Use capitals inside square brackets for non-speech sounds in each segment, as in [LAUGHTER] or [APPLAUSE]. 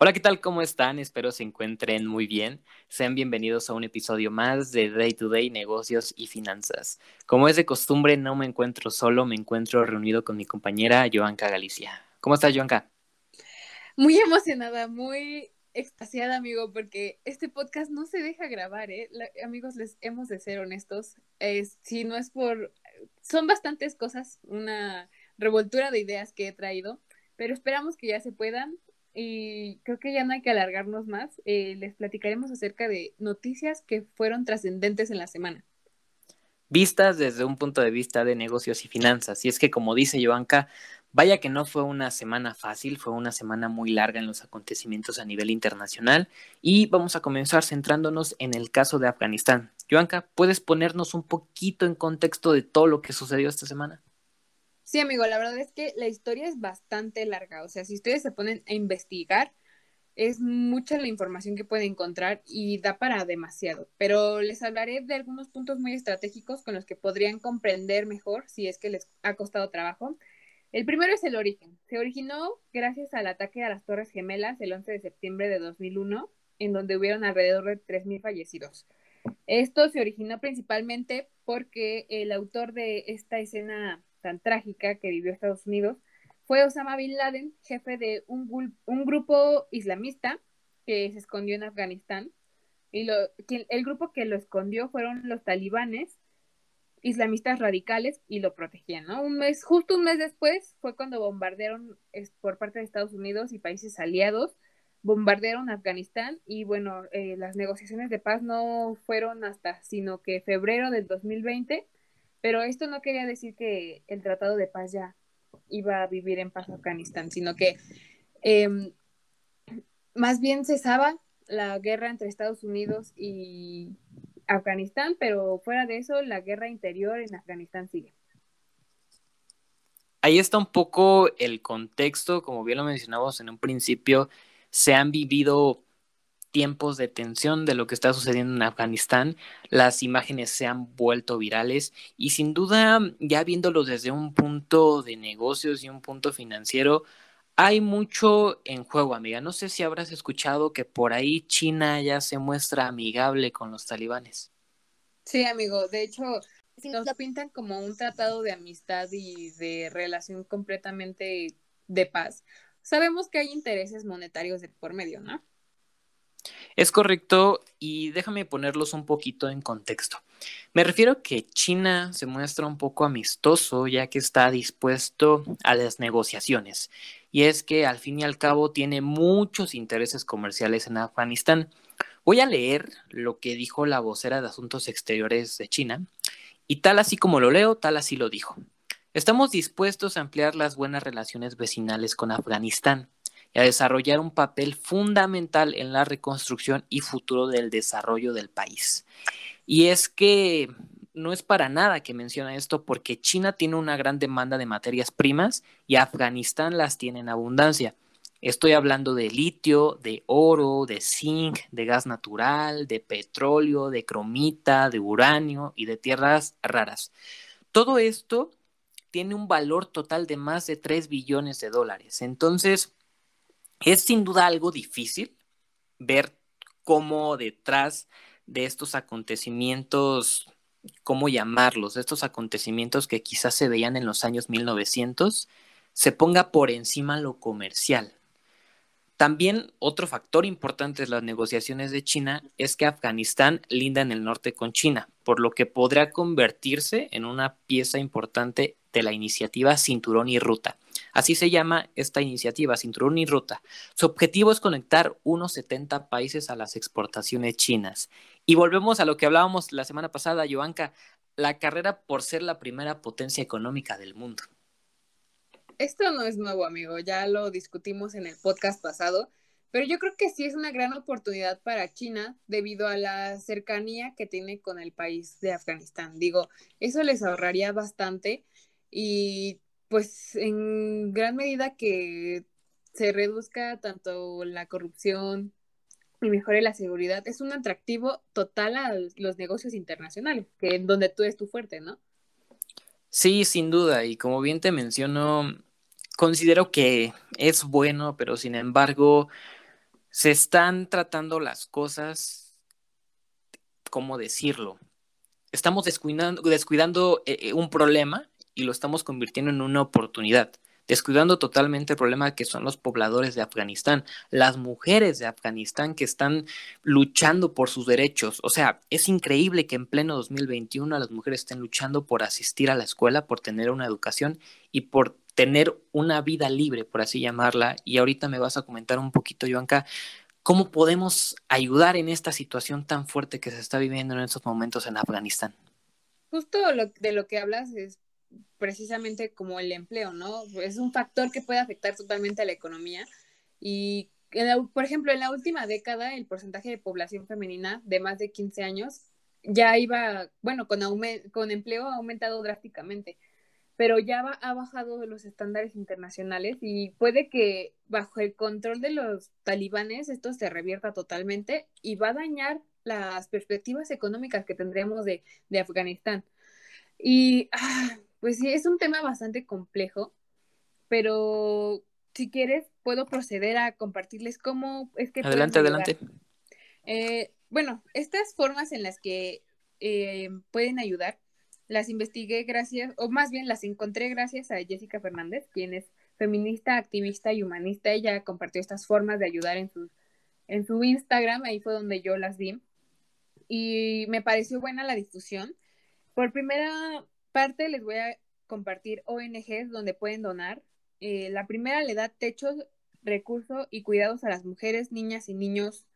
Hola, ¿qué tal? ¿Cómo están? Espero se encuentren muy bien. Sean bienvenidos a un episodio más de Day to Day Negocios y Finanzas. Como es de costumbre, no me encuentro solo, me encuentro reunido con mi compañera Joanca Galicia. ¿Cómo estás, Joanca? Muy emocionada, muy extasiada, amigo, porque este podcast no se deja grabar, ¿eh? amigos, les hemos de ser honestos. si no es por... Son bastantes cosas, una revoltura de ideas que he traído, pero esperamos que ya se puedan y creo que ya no hay que alargarnos más. Eh, les platicaremos acerca de noticias que fueron trascendentes en la semana. Vistas desde un punto de vista de negocios y finanzas. Y es que, como dice Joanca, vaya que no fue una semana fácil, fue una semana muy larga en los acontecimientos a nivel internacional. Y vamos a comenzar centrándonos en el caso de Afganistán. Joanca, ¿puedes ponernos un poquito en contexto de todo lo que sucedió esta semana? Sí, amigo, la verdad es que la historia es bastante larga. O sea, si ustedes se ponen a investigar, es mucha la información que pueden encontrar y da para demasiado. Pero les hablaré de algunos puntos muy estratégicos con los que podrían comprender mejor si es que les ha costado trabajo. El primero es el origen. Se originó gracias al ataque a las Torres Gemelas el 11 de septiembre de 2001, en donde hubieron alrededor de 3.000 fallecidos. Esto se originó principalmente porque el autor de esta escena tan trágica que vivió Estados Unidos, fue Osama Bin Laden, jefe de un, un grupo islamista que se escondió en Afganistán. Y lo, el grupo que lo escondió fueron los talibanes, islamistas radicales, y lo protegían, ¿no? Un mes, justo un mes después fue cuando bombardearon por parte de Estados Unidos y países aliados, bombardearon Afganistán y bueno, eh, las negociaciones de paz no fueron hasta, sino que febrero del 2020 pero esto no quería decir que el Tratado de Paz ya iba a vivir en paz Afganistán, sino que em, más bien cesaba la guerra entre Estados Unidos y Afganistán, pero fuera de eso, la guerra interior en Afganistán sigue. Ahí está un poco el contexto, como bien lo mencionamos en un principio, se han vivido tiempos de tensión de lo que está sucediendo en Afganistán, las imágenes se han vuelto virales y sin duda, ya viéndolo desde un punto de negocios y un punto financiero, hay mucho en juego, amiga. No sé si habrás escuchado que por ahí China ya se muestra amigable con los talibanes. Sí, amigo. De hecho, si nos la pintan como un tratado de amistad y de relación completamente de paz, sabemos que hay intereses monetarios de por medio, ¿no? Es correcto y déjame ponerlos un poquito en contexto. Me refiero que China se muestra un poco amistoso ya que está dispuesto a las negociaciones. Y es que al fin y al cabo tiene muchos intereses comerciales en Afganistán. Voy a leer lo que dijo la vocera de Asuntos Exteriores de China y tal así como lo leo, tal así lo dijo. Estamos dispuestos a ampliar las buenas relaciones vecinales con Afganistán y a desarrollar un papel fundamental en la reconstrucción y futuro del desarrollo del país. Y es que no es para nada que menciona esto porque China tiene una gran demanda de materias primas y Afganistán las tiene en abundancia. Estoy hablando de litio, de oro, de zinc, de gas natural, de petróleo, de cromita, de uranio y de tierras raras. Todo esto tiene un valor total de más de 3 billones de dólares. Entonces, es sin duda algo difícil ver cómo detrás de estos acontecimientos, cómo llamarlos, estos acontecimientos que quizás se veían en los años 1900, se ponga por encima lo comercial. También otro factor importante de las negociaciones de China es que Afganistán linda en el norte con China, por lo que podría convertirse en una pieza importante de la iniciativa Cinturón y Ruta, Así se llama esta iniciativa, Cinturón y Ruta. Su objetivo es conectar unos 70 países a las exportaciones chinas. Y volvemos a lo que hablábamos la semana pasada, Joanca, la carrera por ser la primera potencia económica del mundo. Esto no es nuevo, amigo, ya lo discutimos en el podcast pasado. Pero yo creo que sí es una gran oportunidad para China debido a la cercanía que tiene con el país de Afganistán. Digo, eso les ahorraría bastante y pues en gran medida que se reduzca tanto la corrupción y mejore la seguridad, es un atractivo total a los negocios internacionales, que en donde tú es tu fuerte, ¿no? Sí, sin duda, y como bien te menciono, considero que es bueno, pero sin embargo, se están tratando las cosas, ¿cómo decirlo? Estamos descuidando, descuidando eh, eh, un problema y lo estamos convirtiendo en una oportunidad, descuidando totalmente el problema que son los pobladores de Afganistán, las mujeres de Afganistán que están luchando por sus derechos. O sea, es increíble que en pleno 2021 las mujeres estén luchando por asistir a la escuela, por tener una educación y por tener una vida libre, por así llamarla. Y ahorita me vas a comentar un poquito, Joanca, cómo podemos ayudar en esta situación tan fuerte que se está viviendo en estos momentos en Afganistán. Justo de lo que hablas es precisamente como el empleo, ¿no? Es un factor que puede afectar totalmente a la economía. Y, por ejemplo, en la última década, el porcentaje de población femenina de más de 15 años ya iba, bueno, con, con empleo ha aumentado drásticamente pero ya ha bajado de los estándares internacionales y puede que bajo el control de los talibanes esto se revierta totalmente y va a dañar las perspectivas económicas que tendremos de, Afganistán. Y ah, pues sí, es un tema bastante complejo, pero si quieres puedo proceder a compartirles cómo es que... Adelante, adelante. Eh, bueno, estas formas en las que eh, pueden ayudar las investigué gracias, o más bien las encontré gracias a Jessica Fernández, quien es feminista, activista y humanista. Ella compartió estas formas de ayudar en su, en su Instagram, ahí fue donde yo las vi. Y me pareció buena la difusión. Por primera parte les voy a compartir ONGs donde pueden donar. Eh, la primera le da techo, recursos y cuidados a las mujeres, niñas y niños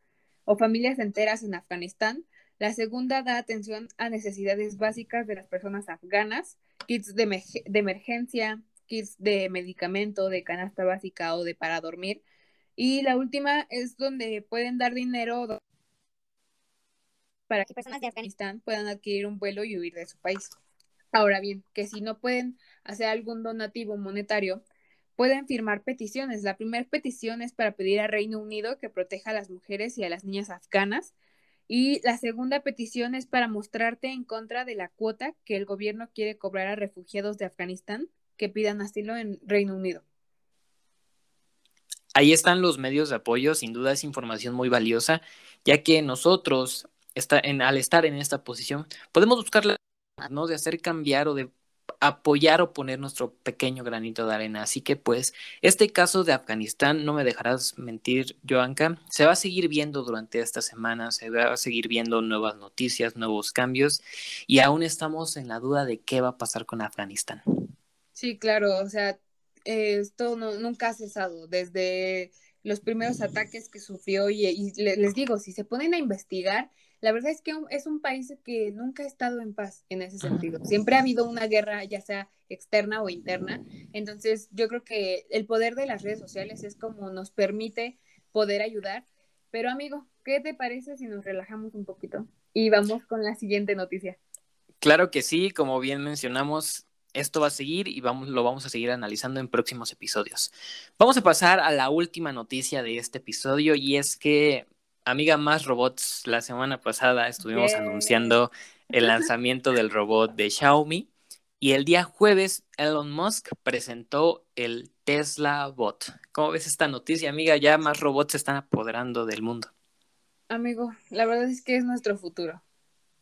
o familias enteras en Afganistán. La segunda da atención a necesidades básicas de las personas afganas, kits de, emergencia, kits de medicamento, de canasta básica o de para dormir. Y la última es donde pueden dar dinero para que personas de Afganistán puedan adquirir un vuelo y huir de su país. Ahora bien, que si no pueden hacer algún donativo monetario, pueden firmar peticiones. La primera petición es para pedir al Reino Unido que proteja a las mujeres y a las niñas afganas y la segunda petición es para mostrarte en contra de la cuota que el gobierno quiere cobrar a refugiados de Afganistán que pidan asilo en Reino Unido. Ahí están los medios de apoyo, sin duda es información muy valiosa, ya que nosotros, está en, al estar en esta posición, podemos buscar la ¿no? de hacer cambiar o de apoyar o poner nuestro pequeño granito de arena. Así que pues este caso de Afganistán, no me dejarás mentir, Joanka, se va a seguir viendo durante esta semana, se va a seguir viendo nuevas noticias, nuevos cambios y aún estamos en la duda de qué va a pasar con Afganistán. Sí, claro, o sea, esto nunca ha cesado desde los primeros ataques que sufrió y les digo, si se ponen a investigar, la verdad es que es un país que nunca ha estado en paz en ese sentido. Siempre ha habido una guerra, ya sea externa o interna. Entonces, yo creo que el poder de las redes sociales es como nos permite poder ayudar. Pero amigo, ¿qué te parece si nos relajamos un poquito y vamos con la siguiente noticia? Claro que sí, como bien mencionamos, esto va a seguir y vamos, lo vamos a seguir analizando en próximos episodios. Vamos a pasar a la última noticia de este episodio y es que Amiga Más Robots, la semana pasada estuvimos anunciando el lanzamiento del robot de Xiaomi y el día jueves Elon Musk presentó el Tesla Bot. ¿Cómo ves esta noticia, amiga? Ya más robots se están apoderando del mundo. Amigo, la verdad es que es nuestro futuro.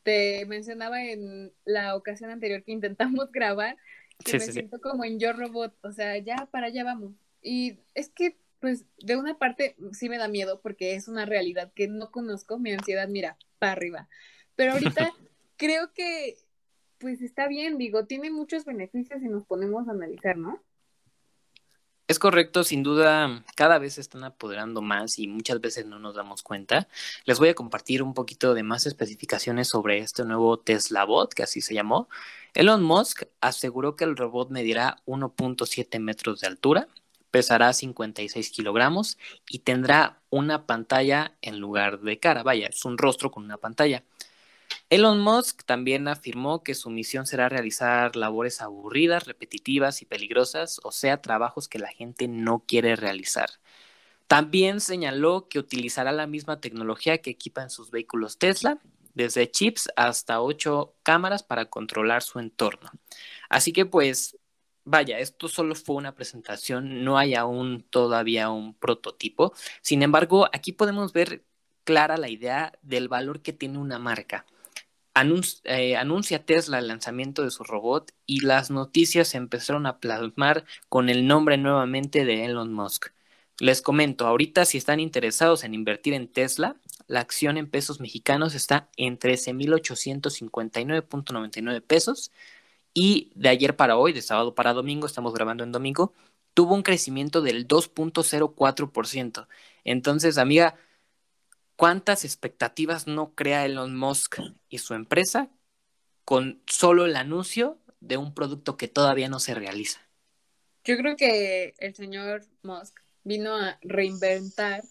Te mencionaba en la ocasión anterior que intentamos [LAUGHS] grabar que me siento como en Yo Robot, o sea, ya para allá vamos. Y es que pues de una parte sí me da miedo porque es una realidad que no conozco, mi ansiedad mira, para arriba. Pero ahorita [LAUGHS] creo que pues está bien, digo, tiene muchos beneficios si nos ponemos a analizar, ¿no? Es correcto, sin duda, cada vez se están apoderando más y muchas veces no nos damos cuenta. Les voy a compartir un poquito de más especificaciones sobre este nuevo Tesla Bot, que así se llamó. Elon Musk aseguró que el robot medirá 1.7 metros de altura, pesará 56 kilogramos y tendrá una pantalla en lugar de cara. Vaya, es un rostro con una pantalla. Elon Musk también afirmó que su misión será realizar labores aburridas, repetitivas y peligrosas, o sea, trabajos que la gente no quiere realizar. También señaló que utilizará la misma tecnología que equipa en sus vehículos Tesla, desde chips hasta ocho cámaras para controlar su entorno. Así que pues, vaya, esto solo fue una presentación, no hay aún todavía un prototipo. Sin embargo, aquí podemos ver clara la idea del valor que tiene una marca. Eh, anuncia Tesla el lanzamiento de su robot y las noticias se empezaron a plasmar con el nombre nuevamente de Elon Musk. Les comento, ahorita si están interesados en invertir en Tesla, la acción en pesos mexicanos está en 13.859.99 pesos y de ayer para hoy, de sábado para domingo, estamos grabando en domingo, tuvo un crecimiento del 2.04%. Entonces, amiga, ¿cuántas expectativas no crea Elon Musk y su empresa con solo el anuncio de un producto que todavía no se realiza? Yo creo que el señor Musk vino a reinventar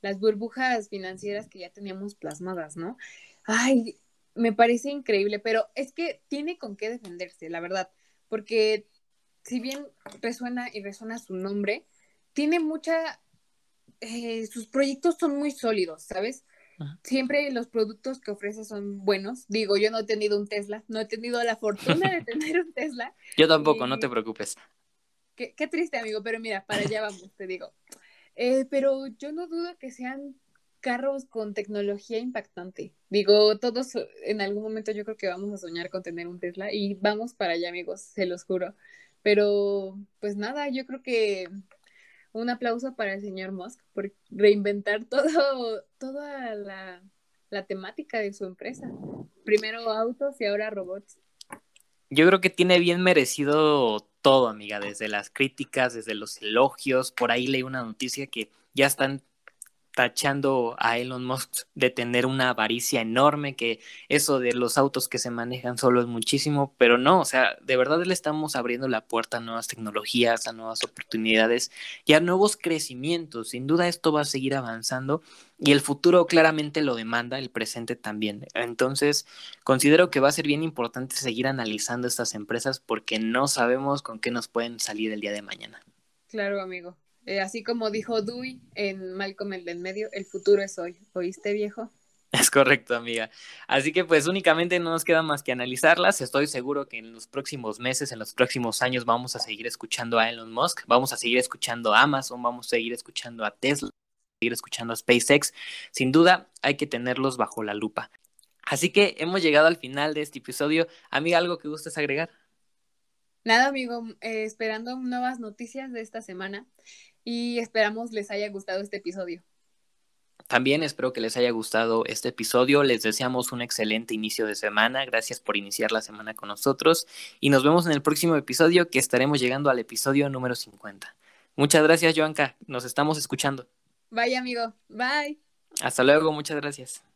las burbujas financieras que ya teníamos plasmadas, ¿no? Ay, me parece increíble, pero es que tiene con qué defenderse, la verdad, porque si bien resuena y resuena su nombre, tiene mucha, eh, sus proyectos son muy sólidos, ¿sabes? Siempre los productos que ofrece son buenos. Digo, yo no he tenido un Tesla, no he tenido la fortuna de [LAUGHS] tener un Tesla. Yo tampoco, no te preocupes. Qué, qué, triste, amigo, pero mira, para allá vamos, te digo. Eh, pero yo no dudo que sean carros con tecnología impactante. Digo, todos en algún momento yo creo que vamos a soñar con tener un Tesla y vamos para allá, amigos, se los juro. Pero, pues nada, yo creo que un aplauso para el señor Musk por reinventar [LAUGHS] todo, toda la, la temática de su empresa. Primero autos y ahora robots. Yo creo que tiene bien merecido todo, amiga, desde las críticas, desde los elogios. Por ahí leí una noticia que ya están tachando a Elon Musk de tener una avaricia enorme, que eso de los autos que se manejan solo es muchísimo, pero no, o sea, de verdad le estamos abriendo la puerta a nuevas tecnologías, a nuevas oportunidades y a nuevos crecimientos. Sin duda esto va a seguir avanzando y el futuro claramente lo demanda, el presente también. Entonces, considero que va a ser bien importante seguir analizando estas empresas porque no sabemos con qué nos pueden salir el día de mañana. Claro, amigo. Eh, así como dijo Dewey en Malcolm el del medio, el futuro es hoy. ¿Oíste, viejo? Es correcto, amiga. Así que pues únicamente no nos queda más que analizarlas. Estoy seguro que en los próximos meses, en los próximos años vamos a seguir escuchando a Elon Musk, vamos a seguir escuchando a Amazon, vamos a seguir escuchando a Tesla, seguir escuchando a SpaceX. Sin duda hay que tenerlos bajo la lupa. Así que hemos llegado al final de este episodio. Amiga, ¿algo que gustes agregar? Nada, amigo, eh, esperando nuevas noticias de esta semana y esperamos les haya gustado este episodio. También espero que les haya gustado este episodio. Les deseamos un excelente inicio de semana. Gracias por iniciar la semana con nosotros y nos vemos en el próximo episodio que estaremos llegando al episodio número 50. Muchas gracias, Joanca. Nos estamos escuchando. Bye, amigo. Bye. Hasta luego. Muchas gracias.